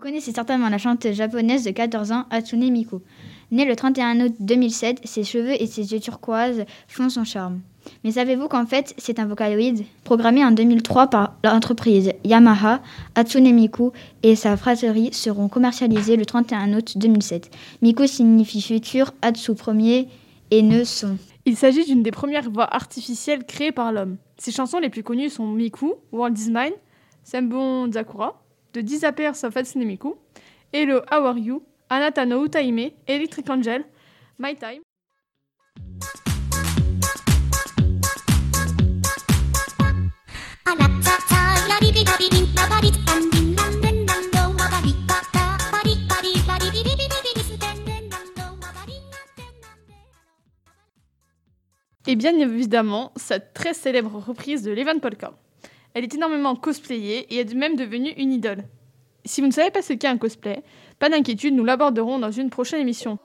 connaissez certainement la chanteuse japonaise de 14 ans, Hatsune Miku. Née le 31 août 2007, ses cheveux et ses yeux turquoises font son charme. Mais savez-vous qu'en fait, c'est un vocaloïde Programmé en 2003 par l'entreprise Yamaha, Hatsune Miku et sa fratrie seront commercialisés le 31 août 2007. Miku signifie futur, Hatsu premier et ne son. Il s'agit d'une des premières voix artificielles créées par l'homme. Ses chansons les plus connues sont Miku, World is Mine, Sembon Zakura, The Disappears of Hatsune Miku, Hello, How Are You, Anata no Utaime, Electric Angel, My Time. De. Et bien évidemment, sa très célèbre reprise de Levan Polka. Elle est énormément cosplayée et est même devenue une idole. Si vous ne savez pas ce qu'est un cosplay, pas d'inquiétude, nous l'aborderons dans une prochaine émission.